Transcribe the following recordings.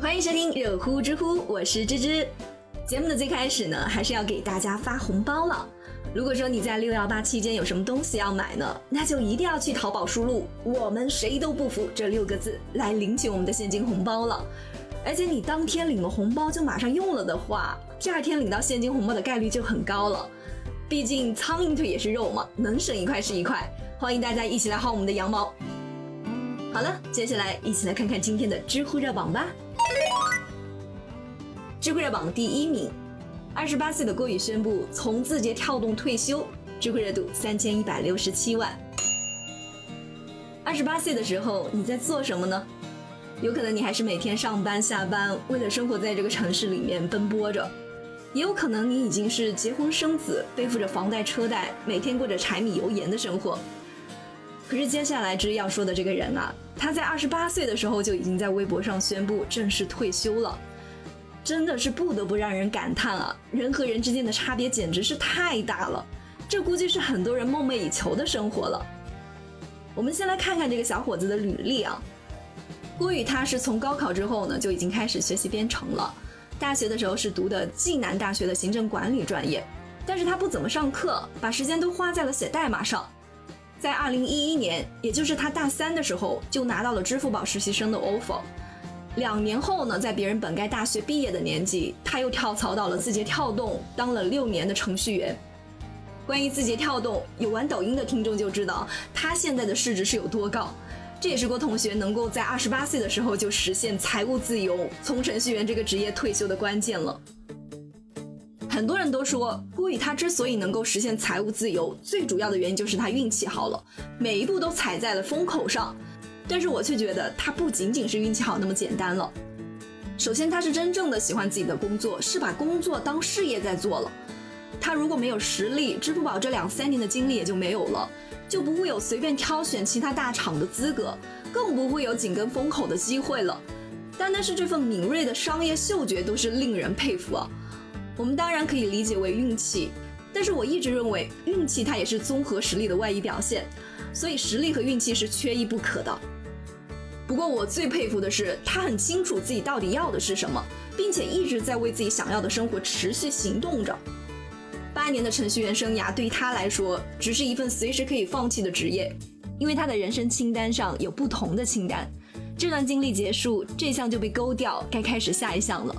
欢迎收听热乎知乎，我是芝芝。节目的最开始呢，还是要给大家发红包了。如果说你在六幺八期间有什么东西要买呢，那就一定要去淘宝输入“我们谁都不服”这六个字来领取我们的现金红包了。而且你当天领了红包就马上用了的话，第二天领到现金红包的概率就很高了。毕竟苍蝇腿也是肉嘛，能省一块是一块。欢迎大家一起来薅我们的羊毛。好了，接下来一起来看看今天的知乎热榜吧。知乎热榜第一名，二十八岁的郭宇宣布从字节跳动退休，知乎热度三千一百六十七万。二十八岁的时候你在做什么呢？有可能你还是每天上班下班，为了生活在这个城市里面奔波着；也有可能你已经是结婚生子，背负着房贷车贷，每天过着柴米油盐的生活。可是接下来之要说的这个人啊，他在二十八岁的时候就已经在微博上宣布正式退休了，真的是不得不让人感叹啊！人和人之间的差别简直是太大了，这估计是很多人梦寐以求的生活了。我们先来看看这个小伙子的履历啊。郭宇他是从高考之后呢就已经开始学习编程了，大学的时候是读的暨南大学的行政管理专业，但是他不怎么上课，把时间都花在了写代码上。在二零一一年，也就是他大三的时候，就拿到了支付宝实习生的 offer。两年后呢，在别人本该大学毕业的年纪，他又跳槽到了字节跳动，当了六年的程序员。关于字节跳动，有玩抖音的听众就知道，他现在的市值是有多高。这也是郭同学能够在二十八岁的时候就实现财务自由，从程序员这个职业退休的关键了。很多人都说郭宇他之所以能够实现财务自由，最主要的原因就是他运气好了，每一步都踩在了风口上。但是我却觉得他不仅仅是运气好那么简单了。首先，他是真正的喜欢自己的工作，是把工作当事业在做了。他如果没有实力，支付宝这两三年的经历也就没有了。就不会有随便挑选其他大厂的资格，更不会有紧跟风口的机会了。单单是这份敏锐的商业嗅觉都是令人佩服啊！我们当然可以理解为运气，但是我一直认为运气它也是综合实力的外溢表现，所以实力和运气是缺一不可的。不过我最佩服的是，他很清楚自己到底要的是什么，并且一直在为自己想要的生活持续行动着。八年的程序员生涯对于他来说，只是一份随时可以放弃的职业，因为他的人生清单上有不同的清单。这段经历结束，这项就被勾掉，该开始下一项了。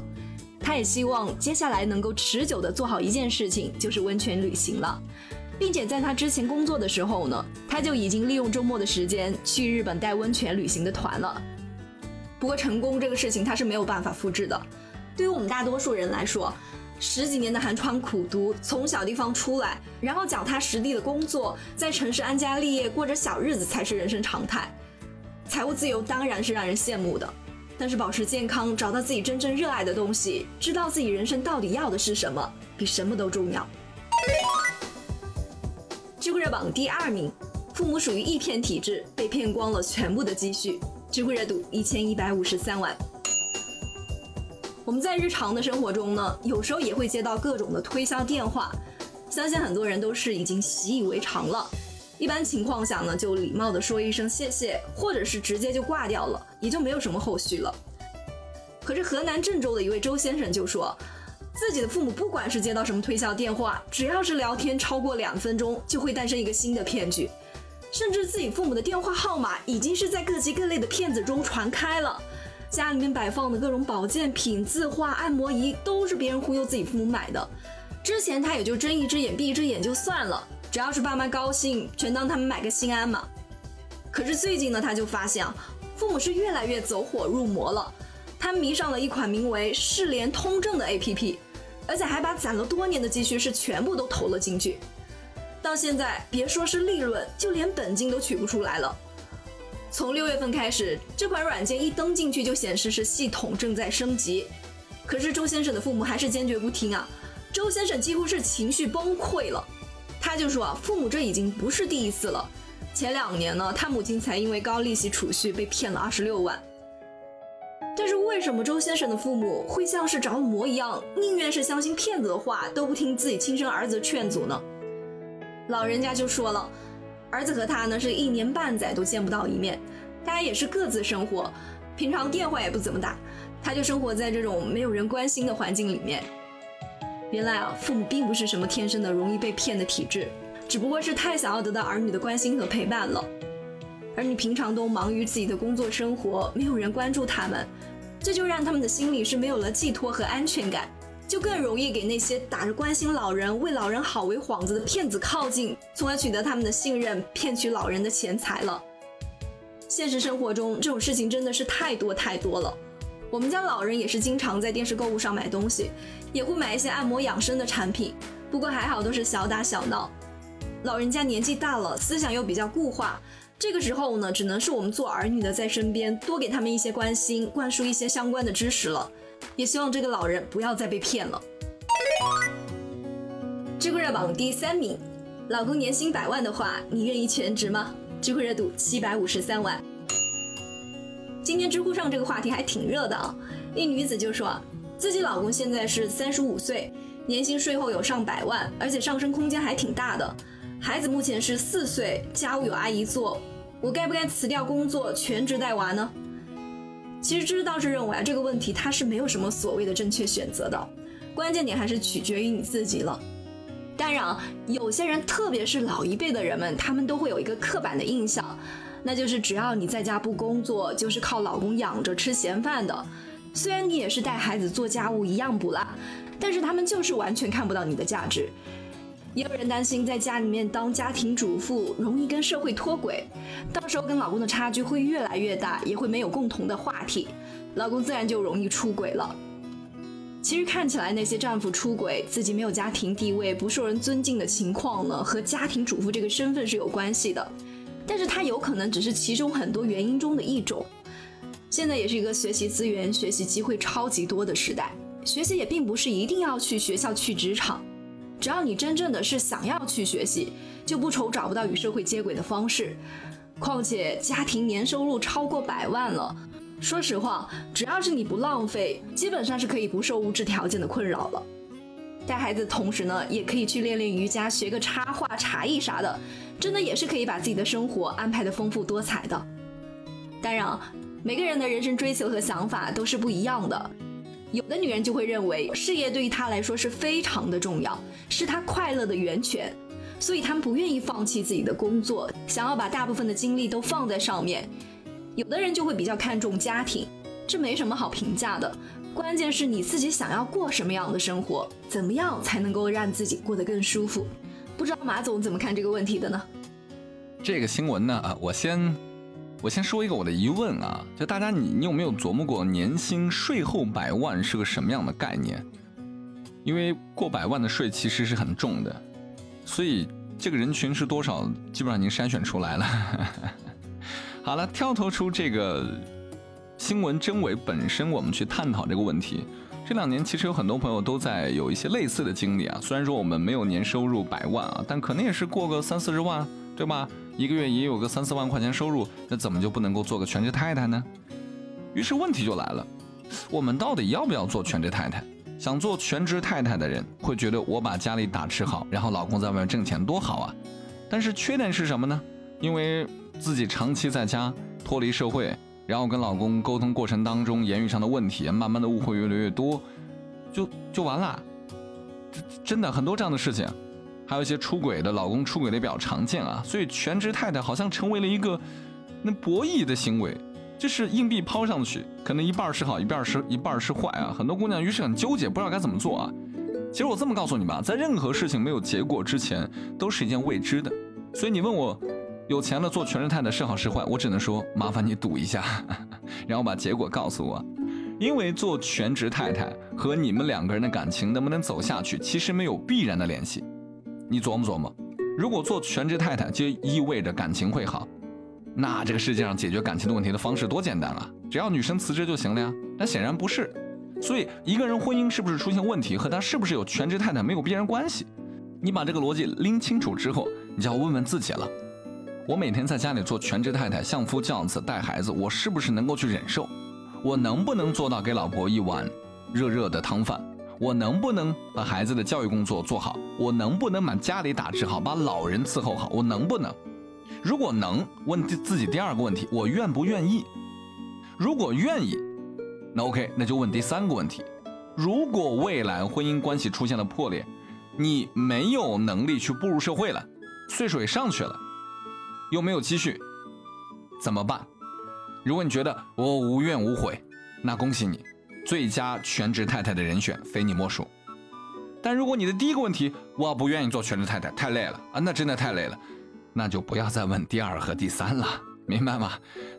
他也希望接下来能够持久的做好一件事情，就是温泉旅行了，并且在他之前工作的时候呢，他就已经利用周末的时间去日本带温泉旅行的团了。不过成功这个事情他是没有办法复制的，对于我们大多数人来说。十几年的寒窗苦读，从小地方出来，然后脚踏实地的工作，在城市安家立业，过着小日子才是人生常态。财务自由当然是让人羡慕的，但是保持健康，找到自己真正热爱的东西，知道自己人生到底要的是什么，比什么都重要。知乎热榜第二名，父母属于一骗体质，被骗光了全部的积蓄，知乎热度一千一百五十三万。我们在日常的生活中呢，有时候也会接到各种的推销电话，相信很多人都是已经习以为常了。一般情况下呢，就礼貌的说一声谢谢，或者是直接就挂掉了，也就没有什么后续了。可是河南郑州的一位周先生就说，自己的父母不管是接到什么推销电话，只要是聊天超过两分钟，就会诞生一个新的骗局，甚至自己父母的电话号码已经是在各级各类的骗子中传开了。家里面摆放的各种保健品、字画、按摩仪，都是别人忽悠自己父母买的。之前他也就睁一只眼闭一只眼就算了，只要是爸妈高兴，全当他们买个心安嘛。可是最近呢，他就发现啊，父母是越来越走火入魔了。他迷上了一款名为“世联通证”的 APP，而且还把攒了多年的积蓄是全部都投了进去。到现在，别说是利润，就连本金都取不出来了。从六月份开始，这款软件一登进去就显示是系统正在升级。可是周先生的父母还是坚决不听啊！周先生几乎是情绪崩溃了，他就说啊，父母这已经不是第一次了。前两年呢，他母亲才因为高利息储蓄被骗了二十六万。但是为什么周先生的父母会像是着了魔一样，宁愿是相信骗子的话，都不听自己亲生儿子的劝阻呢？老人家就说了。儿子和他呢是一年半载都见不到一面，大家也是各自生活，平常电话也不怎么打，他就生活在这种没有人关心的环境里面。原来啊，父母并不是什么天生的容易被骗的体质，只不过是太想要得到儿女的关心和陪伴了。儿女平常都忙于自己的工作生活，没有人关注他们，这就让他们的心里是没有了寄托和安全感。就更容易给那些打着关心老人、为老人好为幌子的骗子靠近，从而取得他们的信任，骗取老人的钱财了。现实生活中这种事情真的是太多太多了。我们家老人也是经常在电视购物上买东西，也会买一些按摩养生的产品，不过还好都是小打小闹。老人家年纪大了，思想又比较固化，这个时候呢，只能是我们做儿女的在身边多给他们一些关心，灌输一些相关的知识了。也希望这个老人不要再被骗了。知乎热榜第三名，老公年薪百万的话，你愿意全职吗？知乎热度七百五十三万。今天知乎上这个话题还挺热的啊，一女子就说自己老公现在是三十五岁，年薪税后有上百万，而且上升空间还挺大的。孩子目前是四岁，家务有阿姨做，我该不该辞掉工作全职带娃呢？其实知道是认为啊，这个问题它是没有什么所谓的正确选择的，关键点还是取决于你自己了。当然，有些人，特别是老一辈的人们，他们都会有一个刻板的印象，那就是只要你在家不工作，就是靠老公养着吃闲饭的。虽然你也是带孩子做家务一样不落，但是他们就是完全看不到你的价值。也有人担心在家里面当家庭主妇容易跟社会脱轨，到时候跟老公的差距会越来越大，也会没有共同的话题，老公自然就容易出轨了。其实看起来那些丈夫出轨、自己没有家庭地位、不受人尊敬的情况呢，和家庭主妇这个身份是有关系的，但是它有可能只是其中很多原因中的一种。现在也是一个学习资源、学习机会超级多的时代，学习也并不是一定要去学校、去职场。只要你真正的是想要去学习，就不愁找不到与社会接轨的方式。况且家庭年收入超过百万了，说实话，只要是你不浪费，基本上是可以不受物质条件的困扰了。带孩子的同时呢，也可以去练练瑜伽，学个插画、茶艺啥的，真的也是可以把自己的生活安排的丰富多彩的。当然，每个人的人生追求和想法都是不一样的。有的女人就会认为事业对于她来说是非常的重要，是她快乐的源泉，所以她们不愿意放弃自己的工作，想要把大部分的精力都放在上面。有的人就会比较看重家庭，这没什么好评价的，关键是你自己想要过什么样的生活，怎么样才能够让自己过得更舒服？不知道马总怎么看这个问题的呢？这个新闻呢，啊，我先。我先说一个我的疑问啊，就大家你你有没有琢磨过年薪税后百万是个什么样的概念？因为过百万的税其实是很重的，所以这个人群是多少，基本上已经筛选出来了。好了，跳脱出这个新闻真伪本身，我们去探讨这个问题。这两年其实有很多朋友都在有一些类似的经历啊，虽然说我们没有年收入百万啊，但可能也是过个三四十万，对吧？一个月也有个三四万块钱收入，那怎么就不能够做个全职太太呢？于是问题就来了，我们到底要不要做全职太太？想做全职太太的人会觉得我把家里打持好，然后老公在外面挣钱多好啊。但是缺点是什么呢？因为自己长期在家脱离社会，然后跟老公沟通过程当中言语上的问题，慢慢的误会越来越多，就就完了。真的很多这样的事情。还有一些出轨的老公出轨的比较常见啊，所以全职太太好像成为了一个那博弈的行为，就是硬币抛上去，可能一半是好，一半是一半是坏啊。很多姑娘于是很纠结，不知道该怎么做啊。其实我这么告诉你吧，在任何事情没有结果之前，都是一件未知的。所以你问我有钱了做全职太太是好是坏，我只能说麻烦你赌一下，然后把结果告诉我。因为做全职太太和你们两个人的感情能不能走下去，其实没有必然的联系。你琢磨琢磨，如果做全职太太就意味着感情会好，那这个世界上解决感情的问题的方式多简单啊！只要女生辞职就行了呀。但显然不是，所以一个人婚姻是不是出现问题和他是不是有全职太太没有必然关系。你把这个逻辑拎清楚之后，你就要问问自己了：我每天在家里做全职太太，相夫教子带孩子，我是不是能够去忍受？我能不能做到给老婆一碗热热的汤饭？我能不能把孩子的教育工作做好？我能不能把家里打理好，把老人伺候好？我能不能？如果能，问自己第二个问题：我愿不愿意？如果愿意，那 OK，那就问第三个问题：如果未来婚姻关系出现了破裂，你没有能力去步入社会了，岁数也上去了，又没有积蓄，怎么办？如果你觉得我无怨无悔，那恭喜你，最佳全职太太的人选非你莫属。但如果你的第一个问题我不愿意做全职太太，太累了啊，那真的太累了，那就不要再问第二和第三了，明白吗？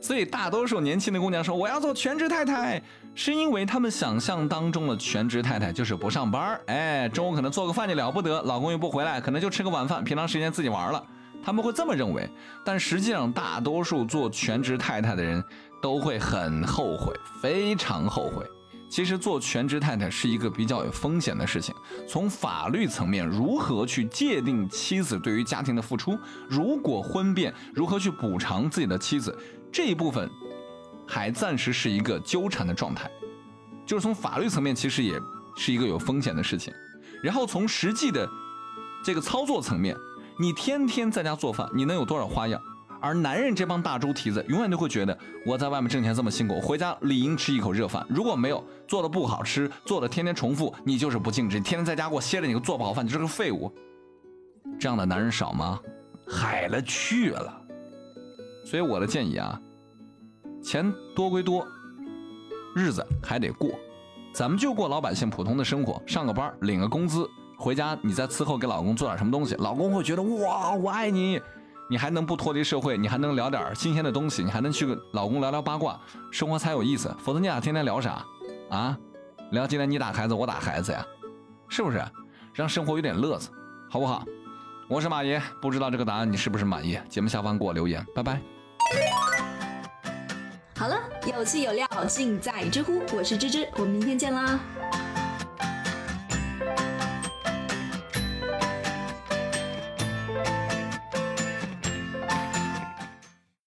所以大多数年轻的姑娘说我要做全职太太，是因为她们想象当中的全职太太就是不上班，哎，中午可能做个饭就了不得，老公又不回来，可能就吃个晚饭，平常时间自己玩了，他们会这么认为。但实际上，大多数做全职太太的人都会很后悔，非常后悔。其实做全职太太是一个比较有风险的事情。从法律层面，如何去界定妻子对于家庭的付出？如果婚变，如何去补偿自己的妻子？这一部分还暂时是一个纠缠的状态。就是从法律层面，其实也是一个有风险的事情。然后从实际的这个操作层面，你天天在家做饭，你能有多少花样？而男人这帮大猪蹄子，永远都会觉得我在外面挣钱这么辛苦，回家理应吃一口热饭。如果没有做的不好吃，做的天天重复，你就是不尽职。天天在家给我歇着，你个做不好饭，你就是个废物。这样的男人少吗？海了去了。所以我的建议啊，钱多归多，日子还得过。咱们就过老百姓普通的生活，上个班领个工资，回家你再伺候给老公做点什么东西，老公会觉得哇，我爱你。你还能不脱离社会？你还能聊点新鲜的东西？你还能去跟老公聊聊八卦，生活才有意思。否则你俩天天聊啥啊？聊今天你打孩子，我打孩子呀，是不是？让生活有点乐子，好不好？我是马爷，不知道这个答案你是不是满意？节目下方给我留言，拜拜。好了，有趣有料尽在知乎，我是芝芝，我们明天见啦。